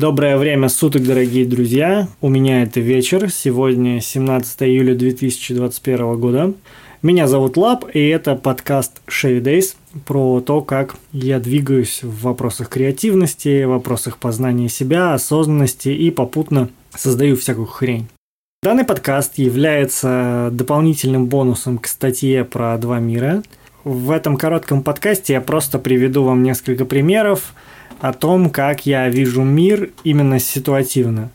Доброе время суток, дорогие друзья. У меня это вечер. Сегодня 17 июля 2021 года. Меня зовут Лап, и это подкаст Chevy Days про то, как я двигаюсь в вопросах креативности, в вопросах познания себя, осознанности и попутно создаю всякую хрень. Данный подкаст является дополнительным бонусом к статье про два мира. В этом коротком подкасте я просто приведу вам несколько примеров – о том, как я вижу мир именно ситуативно.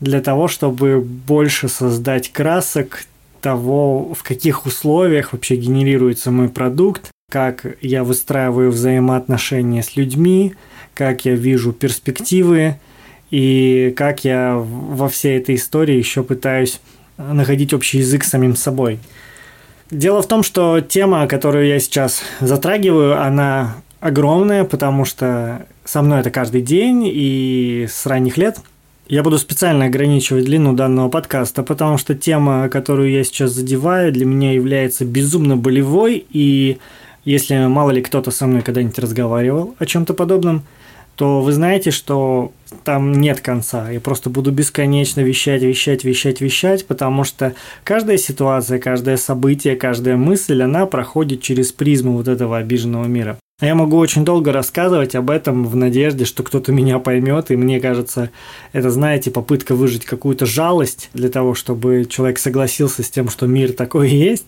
Для того, чтобы больше создать красок того, в каких условиях вообще генерируется мой продукт, как я выстраиваю взаимоотношения с людьми, как я вижу перспективы и как я во всей этой истории еще пытаюсь находить общий язык с самим собой. Дело в том, что тема, которую я сейчас затрагиваю, она огромная, потому что со мной это каждый день и с ранних лет. Я буду специально ограничивать длину данного подкаста, потому что тема, которую я сейчас задеваю, для меня является безумно болевой, и если мало ли кто-то со мной когда-нибудь разговаривал о чем-то подобном, то вы знаете, что там нет конца. Я просто буду бесконечно вещать, вещать, вещать, вещать, потому что каждая ситуация, каждое событие, каждая мысль, она проходит через призму вот этого обиженного мира. А я могу очень долго рассказывать об этом в надежде, что кто-то меня поймет, и мне кажется, это, знаете, попытка выжить какую-то жалость для того, чтобы человек согласился с тем, что мир такой есть,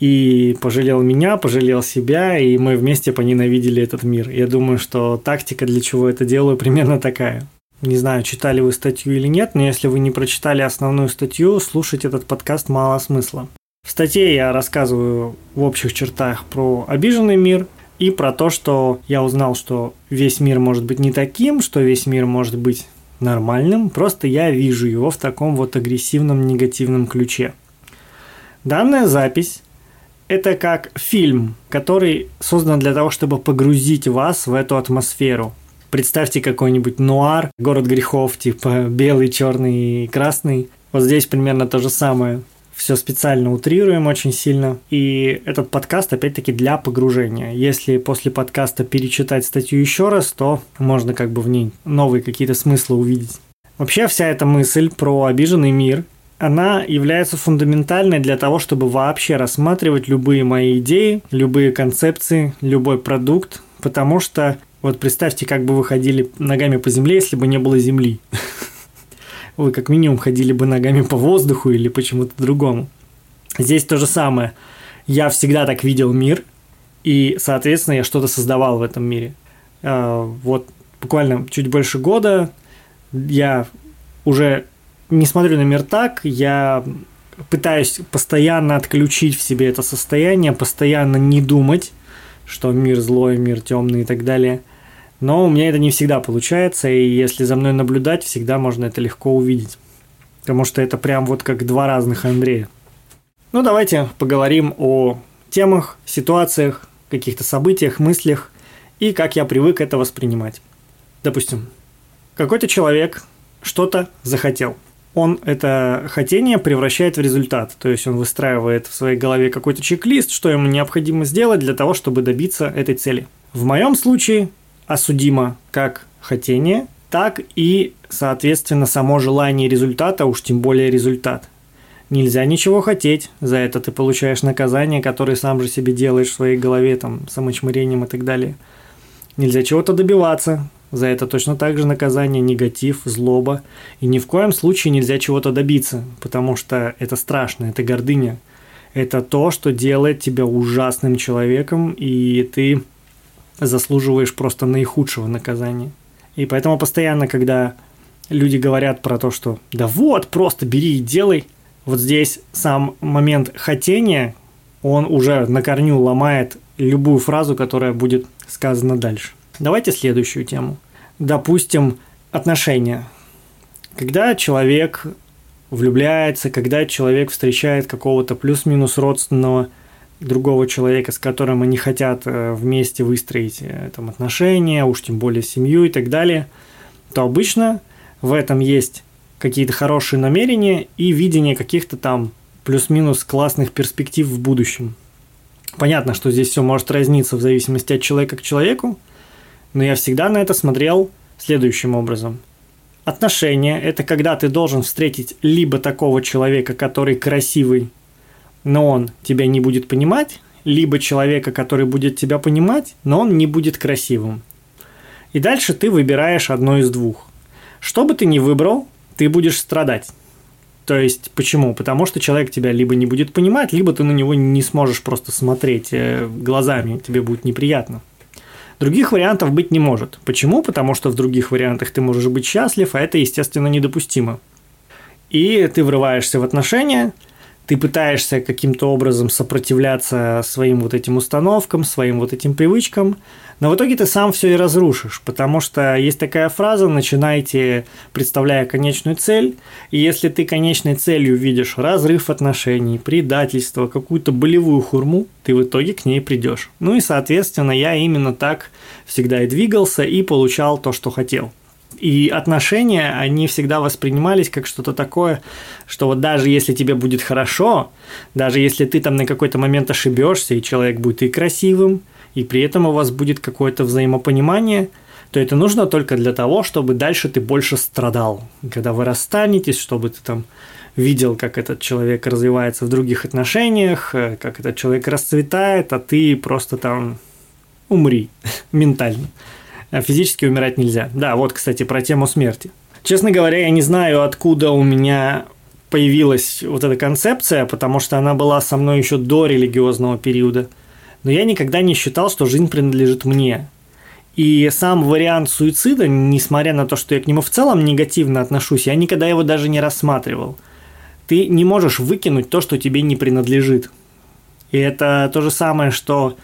и пожалел меня, пожалел себя, и мы вместе поненавидели этот мир. Я думаю, что тактика, для чего это делаю, примерно такая. Не знаю, читали вы статью или нет, но если вы не прочитали основную статью, слушать этот подкаст мало смысла. В статье я рассказываю в общих чертах про обиженный мир – и про то, что я узнал, что весь мир может быть не таким, что весь мир может быть нормальным, просто я вижу его в таком вот агрессивном негативном ключе. Данная запись – это как фильм, который создан для того, чтобы погрузить вас в эту атмосферу. Представьте какой-нибудь нуар, город грехов, типа белый, черный и красный. Вот здесь примерно то же самое – все специально утрируем очень сильно. И этот подкаст, опять-таки, для погружения. Если после подкаста перечитать статью еще раз, то можно как бы в ней новые какие-то смыслы увидеть. Вообще вся эта мысль про обиженный мир, она является фундаментальной для того, чтобы вообще рассматривать любые мои идеи, любые концепции, любой продукт, потому что вот представьте, как бы вы ходили ногами по земле, если бы не было земли. вы как минимум ходили бы ногами по воздуху или почему-то другому. Здесь то же самое. Я всегда так видел мир, и, соответственно, я что-то создавал в этом мире. А, вот буквально чуть больше года я уже не смотрю на мир так, я пытаюсь постоянно отключить в себе это состояние, постоянно не думать, что мир злой, мир темный и так далее – но у меня это не всегда получается, и если за мной наблюдать, всегда можно это легко увидеть. Потому что это прям вот как два разных Андрея. Ну, давайте поговорим о темах, ситуациях, каких-то событиях, мыслях и как я привык это воспринимать. Допустим, какой-то человек что-то захотел. Он это хотение превращает в результат. То есть он выстраивает в своей голове какой-то чек-лист, что ему необходимо сделать для того, чтобы добиться этой цели. В моем случае осудимо как хотение, так и, соответственно, само желание результата, уж тем более результат. Нельзя ничего хотеть, за это ты получаешь наказание, которое сам же себе делаешь в своей голове, там, самочмырением и так далее. Нельзя чего-то добиваться, за это точно так же наказание, негатив, злоба. И ни в коем случае нельзя чего-то добиться, потому что это страшно, это гордыня. Это то, что делает тебя ужасным человеком, и ты заслуживаешь просто наихудшего наказания. И поэтому постоянно, когда люди говорят про то, что да вот, просто бери и делай, вот здесь сам момент хотения, он уже на корню ломает любую фразу, которая будет сказана дальше. Давайте следующую тему. Допустим, отношения. Когда человек влюбляется, когда человек встречает какого-то плюс-минус родственного другого человека, с которым они хотят э, вместе выстроить э, там, отношения, уж тем более семью и так далее, то обычно в этом есть какие-то хорошие намерения и видение каких-то там плюс-минус классных перспектив в будущем. Понятно, что здесь все может разниться в зависимости от человека к человеку, но я всегда на это смотрел следующим образом. Отношения – это когда ты должен встретить либо такого человека, который красивый, но он тебя не будет понимать, либо человека, который будет тебя понимать, но он не будет красивым. И дальше ты выбираешь одно из двух. Что бы ты ни выбрал, ты будешь страдать. То есть почему? Потому что человек тебя либо не будет понимать, либо ты на него не сможешь просто смотреть э, глазами, тебе будет неприятно. Других вариантов быть не может. Почему? Потому что в других вариантах ты можешь быть счастлив, а это, естественно, недопустимо. И ты врываешься в отношения – ты пытаешься каким-то образом сопротивляться своим вот этим установкам, своим вот этим привычкам, но в итоге ты сам все и разрушишь, потому что есть такая фраза «начинайте, представляя конечную цель», и если ты конечной целью видишь разрыв отношений, предательство, какую-то болевую хурму, ты в итоге к ней придешь. Ну и, соответственно, я именно так всегда и двигался и получал то, что хотел – и отношения, они всегда воспринимались как что-то такое, что вот даже если тебе будет хорошо, даже если ты там на какой-то момент ошибешься, и человек будет и красивым, и при этом у вас будет какое-то взаимопонимание, то это нужно только для того, чтобы дальше ты больше страдал. Когда вы расстанетесь, чтобы ты там видел, как этот человек развивается в других отношениях, э, как этот человек расцветает, а ты просто там умри ментально. А физически умирать нельзя. Да, вот, кстати, про тему смерти. Честно говоря, я не знаю, откуда у меня появилась вот эта концепция, потому что она была со мной еще до религиозного периода. Но я никогда не считал, что жизнь принадлежит мне. И сам вариант суицида, несмотря на то, что я к нему в целом негативно отношусь, я никогда его даже не рассматривал. Ты не можешь выкинуть то, что тебе не принадлежит. И это то же самое, что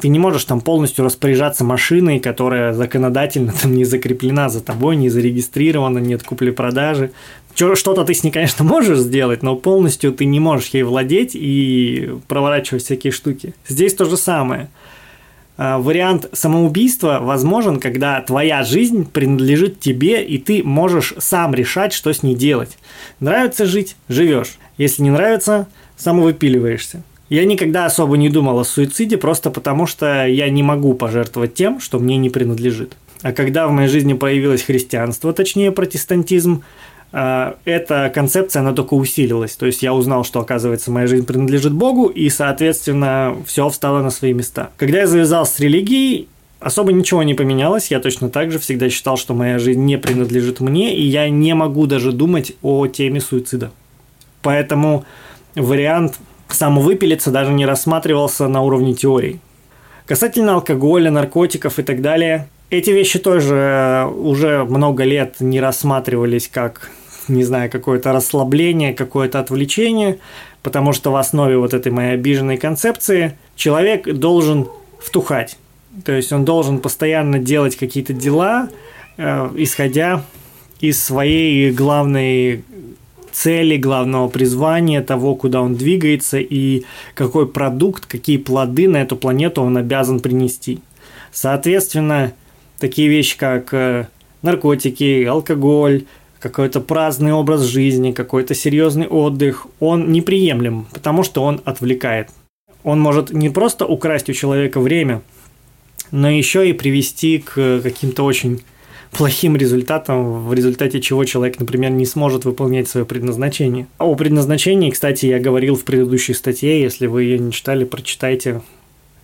ты не можешь там полностью распоряжаться машиной, которая законодательно там не закреплена за тобой, не зарегистрирована, нет купли-продажи. Что-то ты с ней, конечно, можешь сделать, но полностью ты не можешь ей владеть и проворачивать всякие штуки. Здесь то же самое. А, вариант самоубийства возможен, когда твоя жизнь принадлежит тебе, и ты можешь сам решать, что с ней делать. Нравится жить – живешь. Если не нравится – самовыпиливаешься. Я никогда особо не думал о суициде, просто потому что я не могу пожертвовать тем, что мне не принадлежит. А когда в моей жизни появилось христианство, точнее протестантизм, а, эта концепция, она только усилилась. То есть я узнал, что, оказывается, моя жизнь принадлежит Богу, и, соответственно, все встало на свои места. Когда я завязался с религией, особо ничего не поменялось. Я точно так же всегда считал, что моя жизнь не принадлежит мне, и я не могу даже думать о теме суицида. Поэтому вариант самовыпилиться даже не рассматривался на уровне теорий. Касательно алкоголя, наркотиков и так далее, эти вещи тоже э, уже много лет не рассматривались как, не знаю, какое-то расслабление, какое-то отвлечение, потому что в основе вот этой моей обиженной концепции человек должен втухать. То есть он должен постоянно делать какие-то дела, э, исходя из своей главной цели, главного призвания, того, куда он двигается и какой продукт, какие плоды на эту планету он обязан принести. Соответственно, такие вещи, как э, наркотики, алкоголь, какой-то праздный образ жизни, какой-то серьезный отдых, он неприемлем, потому что он отвлекает. Он может не просто украсть у человека время, но еще и привести к каким-то очень плохим результатом, в результате чего человек, например, не сможет выполнять свое предназначение. О предназначении, кстати, я говорил в предыдущей статье, если вы ее не читали, прочитайте.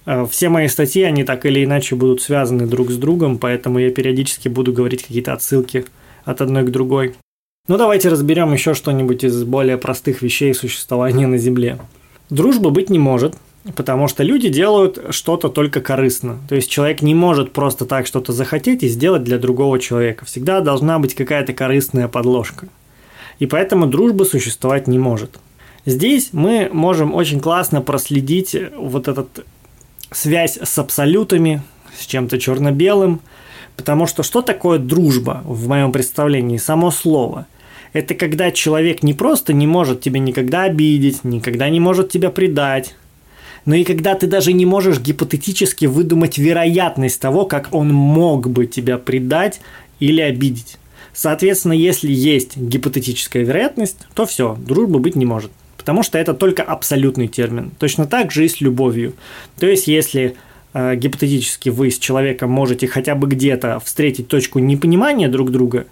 Э, все мои статьи, они так или иначе будут связаны друг с другом, поэтому я периодически буду говорить какие-то отсылки от одной к другой. Ну давайте разберем еще что-нибудь из более простых вещей существования на Земле. Дружба быть не может – Потому что люди делают что-то только корыстно. То есть человек не может просто так что-то захотеть и сделать для другого человека. Всегда должна быть какая-то корыстная подложка. И поэтому дружба существовать не может. Здесь мы можем очень классно проследить вот этот связь с абсолютами, с чем-то черно-белым, потому что что такое дружба в моем представлении, само слово – это когда человек не просто не может тебя никогда обидеть, никогда не может тебя предать, но и когда ты даже не можешь гипотетически выдумать вероятность того, как он мог бы тебя предать или обидеть. Соответственно, если есть гипотетическая вероятность, то все, дружбы быть не может. Потому что это только абсолютный термин. Точно так же и с любовью. То есть, если э, гипотетически вы с человеком можете хотя бы где-то встретить точку непонимания друг друга,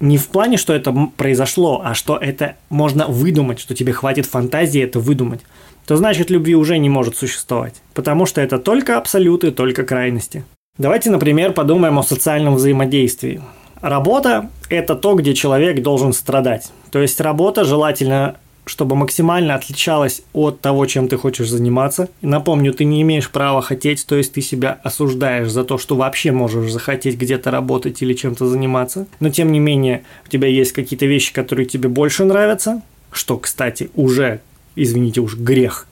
Не в плане, что это произошло, а что это можно выдумать, что тебе хватит фантазии это выдумать, то значит любви уже не может существовать, потому что это только абсолюты, только крайности. Давайте, например, подумаем о социальном взаимодействии. Работа – это то, где человек должен страдать. То есть работа желательно чтобы максимально отличалась от того, чем ты хочешь заниматься. Напомню, ты не имеешь права хотеть, то есть ты себя осуждаешь за то, что вообще можешь захотеть где-то работать или чем-то заниматься. Но тем не менее, у тебя есть какие-то вещи, которые тебе больше нравятся, что, кстати, уже, извините уж, грех.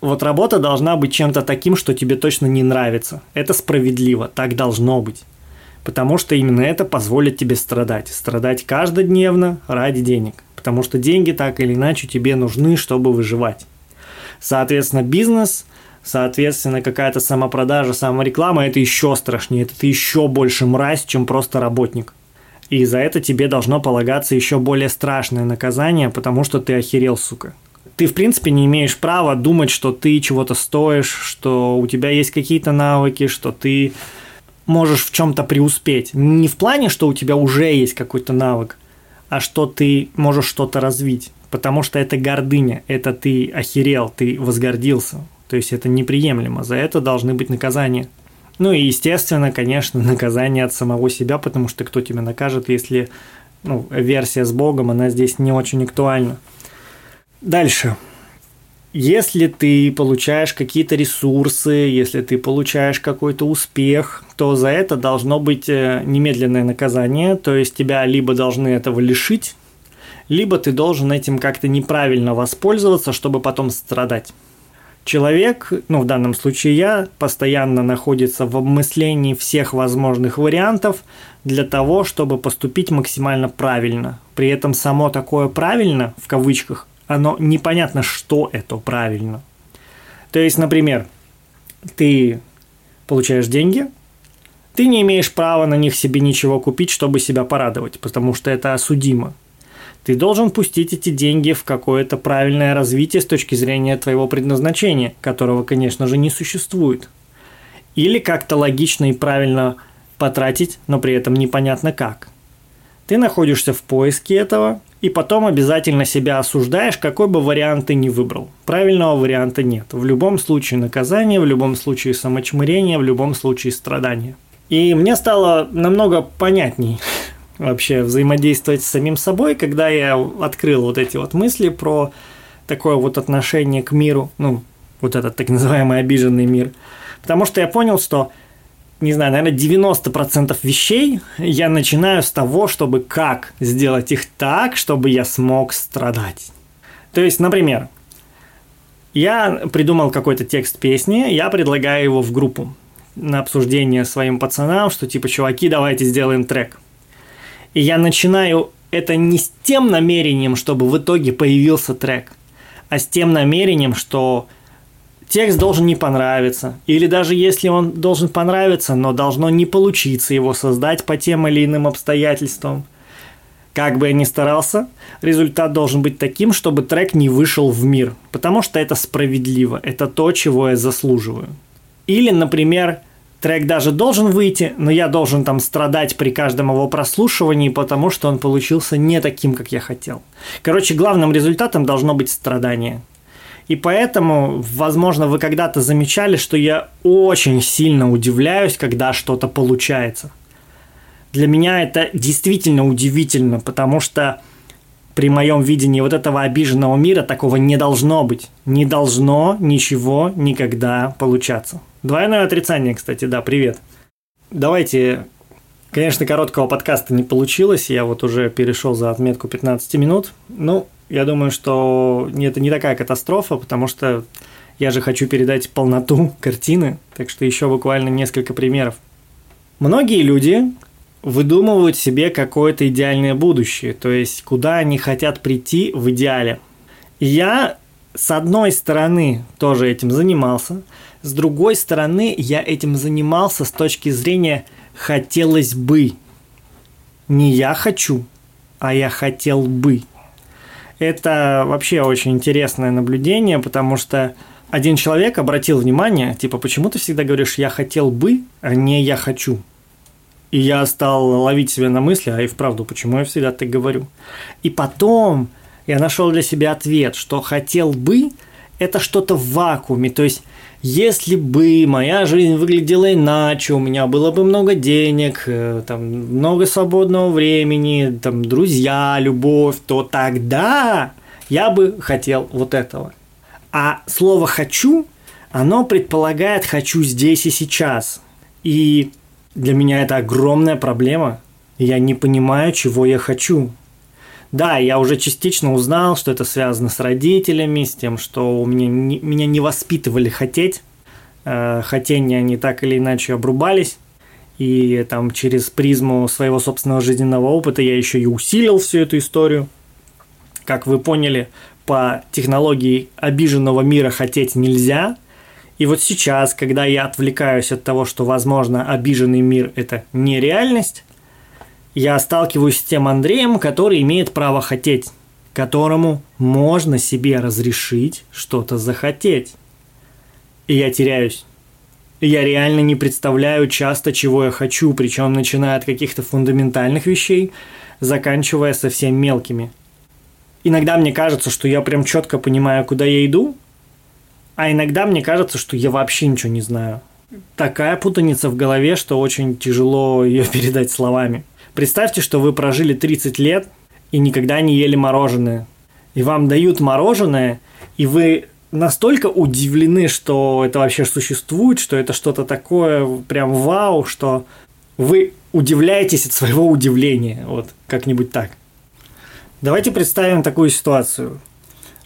Вот работа должна быть чем-то таким, что тебе точно не нравится. Это справедливо, так должно быть. Потому что именно это позволит тебе страдать. Страдать каждодневно ради денег потому что деньги так или иначе тебе нужны, чтобы выживать. Соответственно, бизнес, соответственно, какая-то самопродажа, самореклама – это еще страшнее, это ты еще больше мразь, чем просто работник. И за это тебе должно полагаться еще более страшное наказание, потому что ты охерел, сука. Ты, в принципе, не имеешь права думать, что ты чего-то стоишь, что у тебя есть какие-то навыки, что ты можешь в чем-то преуспеть. Не в плане, что у тебя уже есть какой-то навык, а что ты можешь что-то развить. Потому что это гордыня, это ты охерел, ты возгордился. То есть это неприемлемо, за это должны быть наказания. Ну и, естественно, конечно, наказание от самого себя, потому что кто тебя накажет, если ну, версия с Богом, она здесь не очень актуальна. Дальше. Если ты получаешь какие-то ресурсы, если ты получаешь какой-то успех, то за это должно быть э, немедленное наказание, то есть тебя либо должны этого лишить, либо ты должен этим как-то неправильно воспользоваться, чтобы потом страдать. Человек, ну в данном случае я, постоянно находится в обмыслении всех возможных вариантов для того, чтобы поступить максимально правильно. При этом само такое правильно, в кавычках, оно непонятно, что это правильно. То есть, например, ты получаешь деньги, ты не имеешь права на них себе ничего купить, чтобы себя порадовать, потому что это осудимо. Ты должен пустить эти деньги в какое-то правильное развитие с точки зрения твоего предназначения, которого, конечно же, не существует. Или как-то логично и правильно потратить, но при этом непонятно как. Ты находишься в поиске этого, и потом обязательно себя осуждаешь, какой бы вариант ты ни выбрал. Правильного варианта нет. В любом случае наказание, в любом случае самочмырение, в любом случае страдание. И мне стало намного понятней вообще взаимодействовать с самим собой, когда я открыл вот эти вот мысли про такое вот отношение к миру, ну, вот этот так называемый обиженный мир. Потому что я понял, что не знаю, наверное, 90% вещей я начинаю с того, чтобы как сделать их так, чтобы я смог страдать. То есть, например, я придумал какой-то текст песни, я предлагаю его в группу на обсуждение своим пацанам, что типа, чуваки, давайте сделаем трек. И я начинаю это не с тем намерением, чтобы в итоге появился трек, а с тем намерением, что текст должен не понравиться. Или даже если он должен понравиться, но должно не получиться его создать по тем или иным обстоятельствам. Как бы я ни старался, результат должен быть таким, чтобы трек не вышел в мир, потому что это справедливо, это то, чего я заслуживаю. Или, например, трек даже должен выйти, но я должен там страдать при каждом его прослушивании, потому что он получился не таким, как я хотел. Короче, главным результатом должно быть страдание. И поэтому, возможно, вы когда-то замечали, что я очень сильно удивляюсь, когда что-то получается. Для меня это действительно удивительно, потому что при моем видении вот этого обиженного мира такого не должно быть. Не должно ничего никогда получаться. Двойное отрицание, кстати, да, привет. Давайте, конечно, короткого подкаста не получилось, я вот уже перешел за отметку 15 минут. Ну, я думаю, что это не такая катастрофа, потому что я же хочу передать полноту картины, так что еще буквально несколько примеров. Многие люди выдумывают себе какое-то идеальное будущее, то есть куда они хотят прийти в идеале. Я, с одной стороны, тоже этим занимался, с другой стороны, я этим занимался с точки зрения «хотелось бы». Не я хочу, а я хотел бы. Это вообще очень интересное наблюдение, потому что один человек обратил внимание, типа, почему ты всегда говоришь «я хотел бы», а не «я хочу». И я стал ловить себя на мысли, а и вправду, почему я всегда так говорю. И потом я нашел для себя ответ, что хотел бы, это что-то в вакууме. То есть, если бы моя жизнь выглядела иначе, у меня было бы много денег, э, там, много свободного времени, там, друзья, любовь, то тогда я бы хотел вот этого. А слово «хочу» оно предполагает «хочу здесь и сейчас». И для меня это огромная проблема. Я не понимаю, чего я хочу. Да, я уже частично узнал, что это связано с родителями, с тем, что у меня не, меня не воспитывали хотеть. Э, хотения они так или иначе обрубались. И там через призму своего собственного жизненного опыта я еще и усилил всю эту историю. Как вы поняли, по технологии обиженного мира хотеть нельзя – и вот сейчас, когда я отвлекаюсь от того, что, возможно, обиженный мир – это нереальность, я сталкиваюсь с тем Андреем, который имеет право хотеть, которому можно себе разрешить что-то захотеть. И я теряюсь. Я реально не представляю часто, чего я хочу, причем начиная от каких-то фундаментальных вещей, заканчивая совсем мелкими. Иногда мне кажется, что я прям четко понимаю, куда я иду, а иногда мне кажется, что я вообще ничего не знаю. Такая путаница в голове, что очень тяжело ее передать словами. Представьте, что вы прожили 30 лет и никогда не ели мороженое. И вам дают мороженое, и вы настолько удивлены, что это вообще существует, что это что-то такое прям вау, что вы удивляетесь от своего удивления. Вот как-нибудь так. Давайте представим такую ситуацию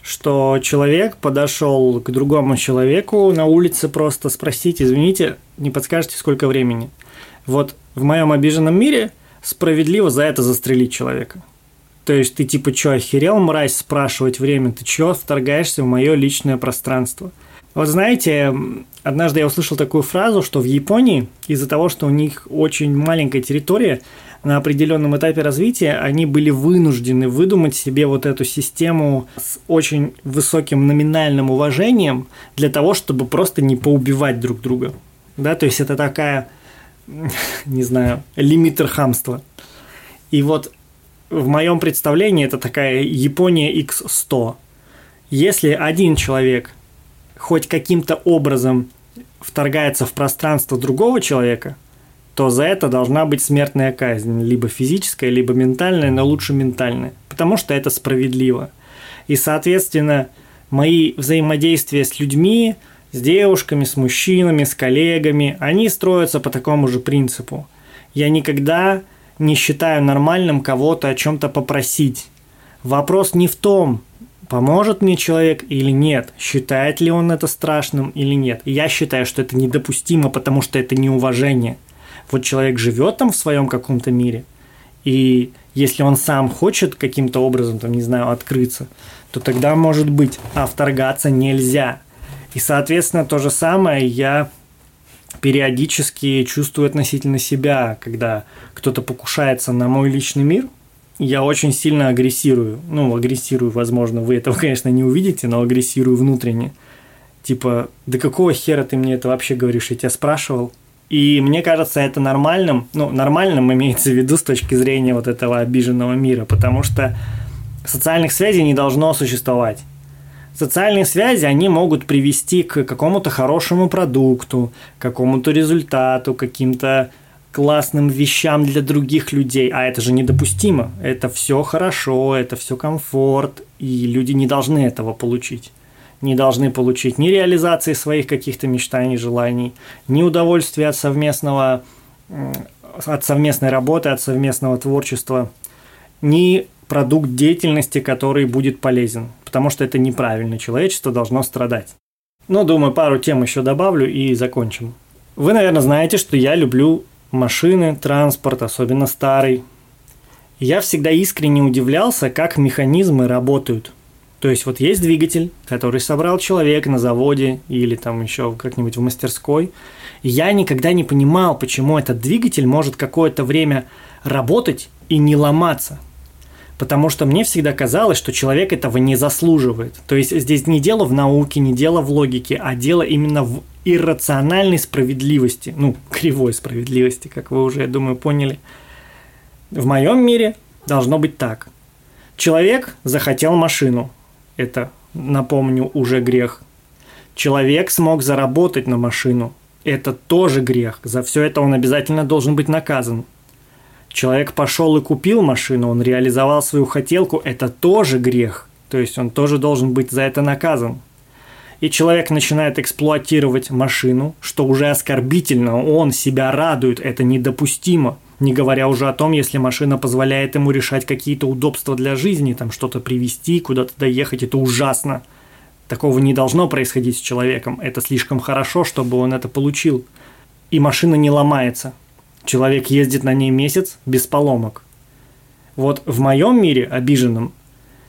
что человек подошел к другому человеку на улице просто спросить, извините, не подскажете, сколько времени. Вот в моем обиженном мире справедливо за это застрелить человека. То есть ты типа что, охерел, мразь, спрашивать время? Ты что, вторгаешься в мое личное пространство? Вот знаете, однажды я услышал такую фразу, что в Японии из-за того, что у них очень маленькая территория, на определенном этапе развития они были вынуждены выдумать себе вот эту систему с очень высоким номинальным уважением для того, чтобы просто не поубивать друг друга. Да, то есть это такая, не знаю, лимитер хамства. И вот в моем представлении это такая Япония X100. Если один человек хоть каким-то образом вторгается в пространство другого человека – то за это должна быть смертная казнь, либо физическая, либо ментальная, но лучше ментальная, потому что это справедливо. И, соответственно, мои взаимодействия с людьми, с девушками, с мужчинами, с коллегами, они строятся по такому же принципу. Я никогда не считаю нормальным кого-то о чем-то попросить. Вопрос не в том, поможет мне человек или нет, считает ли он это страшным или нет. я считаю, что это недопустимо, потому что это неуважение – вот человек живет там в своем каком-то мире, и если он сам хочет каким-то образом, там, не знаю, открыться, то тогда может быть, а вторгаться нельзя. И, соответственно, то же самое я периодически чувствую относительно себя, когда кто-то покушается на мой личный мир, я очень сильно агрессирую. Ну, агрессирую, возможно, вы этого, конечно, не увидите, но агрессирую внутренне. Типа, да какого хера ты мне это вообще говоришь? Я тебя спрашивал. И мне кажется это нормальным, ну, нормальным имеется в виду с точки зрения вот этого обиженного мира, потому что социальных связей не должно существовать. Социальные связи, они могут привести к какому-то хорошему продукту, какому-то результату, каким-то классным вещам для других людей, а это же недопустимо. Это все хорошо, это все комфорт, и люди не должны этого получить не должны получить ни реализации своих каких-то мечтаний, желаний, ни удовольствия от совместного от совместной работы, от совместного творчества, ни продукт деятельности, который будет полезен, потому что это неправильно, человечество должно страдать. Но, думаю, пару тем еще добавлю и закончим. Вы, наверное, знаете, что я люблю машины, транспорт, особенно старый. Я всегда искренне удивлялся, как механизмы работают – то есть вот есть двигатель, который собрал человек на заводе или там еще как-нибудь в мастерской. И я никогда не понимал, почему этот двигатель может какое-то время работать и не ломаться. Потому что мне всегда казалось, что человек этого не заслуживает. То есть здесь не дело в науке, не дело в логике, а дело именно в иррациональной справедливости, ну, кривой справедливости, как вы уже, я думаю, поняли. В моем мире должно быть так. Человек захотел машину. Это, напомню, уже грех. Человек смог заработать на машину. Это тоже грех. За все это он обязательно должен быть наказан. Человек пошел и купил машину, он реализовал свою хотелку, это тоже грех. То есть он тоже должен быть за это наказан. И человек начинает эксплуатировать машину, что уже оскорбительно, он себя радует, это недопустимо. Не говоря уже о том, если машина позволяет ему решать какие-то удобства для жизни, там что-то привезти, куда-то доехать, это ужасно. Такого не должно происходить с человеком. Это слишком хорошо, чтобы он это получил. И машина не ломается. Человек ездит на ней месяц без поломок. Вот в моем мире, обиженном,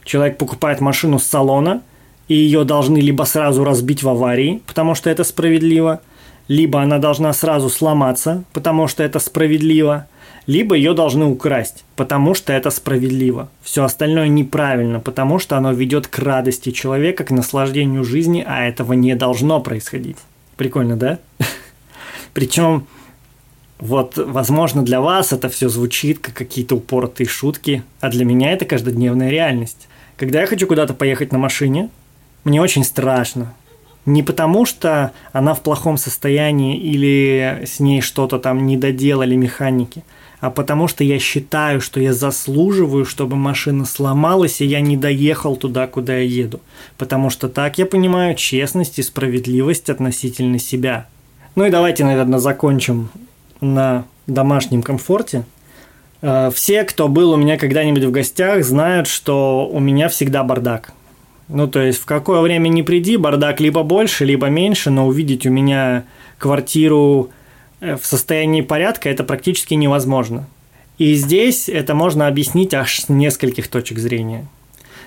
человек покупает машину с салона, и ее должны либо сразу разбить в аварии, потому что это справедливо, либо она должна сразу сломаться, потому что это справедливо, либо ее должны украсть, потому что это справедливо. Все остальное неправильно, потому что оно ведет к радости человека, к наслаждению жизни, а этого не должно происходить. Прикольно, да? Причем вот, возможно, для вас это все звучит как какие-то упоротые шутки, а для меня это каждодневная реальность. Когда я хочу куда-то поехать на машине, мне очень страшно. Не потому, что она в плохом состоянии или с ней что-то там не доделали механики, а потому что я считаю, что я заслуживаю, чтобы машина сломалась, и я не доехал туда, куда я еду. Потому что так я понимаю честность и справедливость относительно себя. Ну и давайте, наверное, закончим на домашнем комфорте. Э, все, кто был у меня когда-нибудь в гостях, знают, что у меня всегда бардак. Ну, то есть в какое время не приди, бардак либо больше, либо меньше, но увидеть у меня квартиру э, в состоянии порядка это практически невозможно. И здесь это можно объяснить аж с нескольких точек зрения.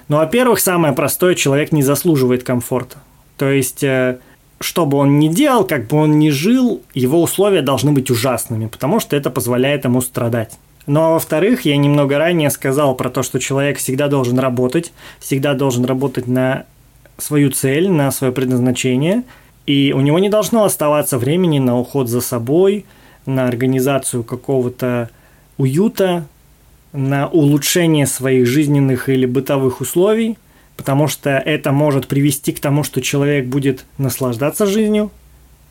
Ну, во-первых, самое простое, человек не заслуживает комфорта. То есть э, что бы он ни делал, как бы он ни жил, его условия должны быть ужасными, потому что это позволяет ему страдать. Но во-вторых, я немного ранее сказал про то, что человек всегда должен работать, всегда должен работать на свою цель, на свое предназначение, и у него не должно оставаться времени на уход за собой, на организацию какого-то уюта, на улучшение своих жизненных или бытовых условий – потому что это может привести к тому, что человек будет наслаждаться жизнью,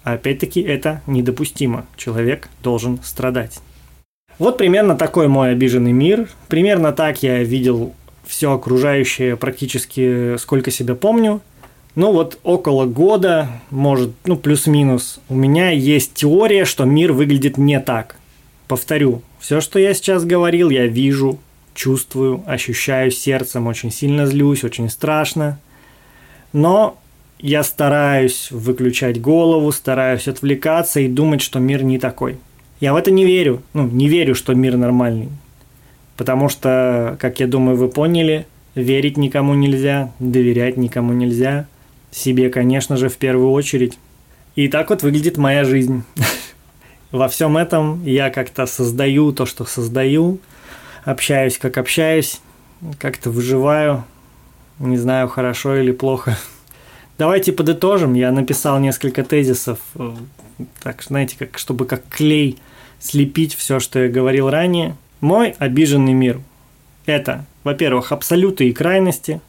а опять-таки это недопустимо. Человек должен страдать. Вот примерно такой мой обиженный мир. Примерно так я видел все окружающее практически сколько себя помню. Ну вот около года, может, ну плюс-минус, у меня есть теория, что мир выглядит не так. Повторю, все, что я сейчас говорил, я вижу, чувствую, ощущаю сердцем, очень сильно злюсь, очень страшно. Но я стараюсь выключать голову, стараюсь отвлекаться и думать, что мир не такой. Я в это не верю. Ну, не верю, что мир нормальный. Потому что, как я думаю, вы поняли, верить никому нельзя, доверять никому нельзя. Себе, конечно же, в первую очередь. И так вот выглядит моя жизнь. Во всем этом я как-то создаю то, что создаю – общаюсь, как общаюсь, как-то выживаю, не знаю, хорошо или плохо. Давайте подытожим. Я написал несколько тезисов, э, так, знаете, как, чтобы как клей слепить все, что я говорил ранее. Мой обиженный мир – это, во-первых, абсолюты и крайности,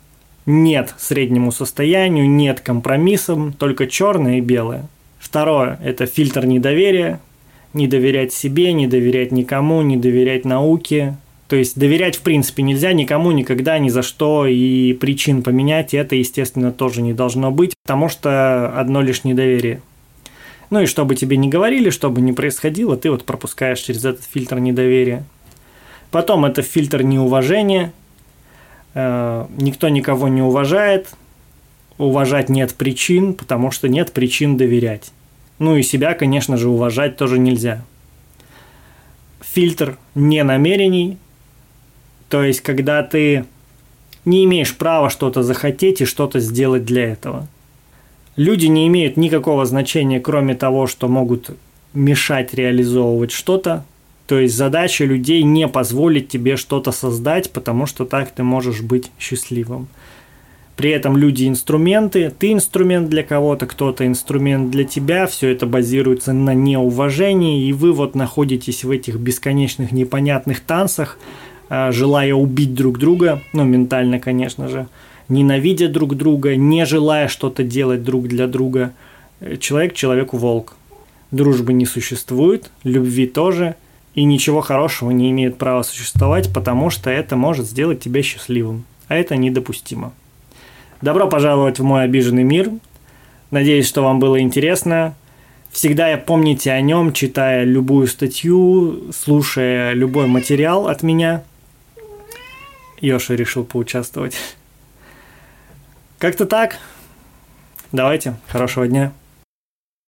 нет среднему состоянию, нет компромиссам, только черное и белое. Второе – это фильтр недоверия, не доверять себе, не доверять никому, не доверять науке, то есть доверять в принципе нельзя никому, никогда, ни за что, и причин поменять это, естественно, тоже не должно быть, потому что одно лишь недоверие. Ну и чтобы тебе не говорили, чтобы не происходило, ты вот пропускаешь через этот фильтр недоверия. Потом это фильтр неуважения. Э, никто никого не уважает. Уважать нет причин, потому что нет причин доверять. Ну и себя, конечно же, уважать тоже нельзя. Фильтр не намерений, то есть, когда ты не имеешь права что-то захотеть и что-то сделать для этого. Люди не имеют никакого значения, кроме того, что могут мешать реализовывать что-то. То есть задача людей не позволить тебе что-то создать, потому что так ты можешь быть счастливым. При этом люди инструменты, ты инструмент для кого-то, кто-то инструмент для тебя, все это базируется на неуважении, и вы вот находитесь в этих бесконечных непонятных танцах, желая убить друг друга, ну, ментально, конечно же, ненавидя друг друга, не желая что-то делать друг для друга. Человек человеку волк. Дружбы не существует, любви тоже, и ничего хорошего не имеет права существовать, потому что это может сделать тебя счастливым, а это недопустимо. Добро пожаловать в мой обиженный мир. Надеюсь, что вам было интересно. Всегда помните о нем, читая любую статью, слушая любой материал от меня. Йоша решил поучаствовать. Как-то так. Давайте. Хорошего дня.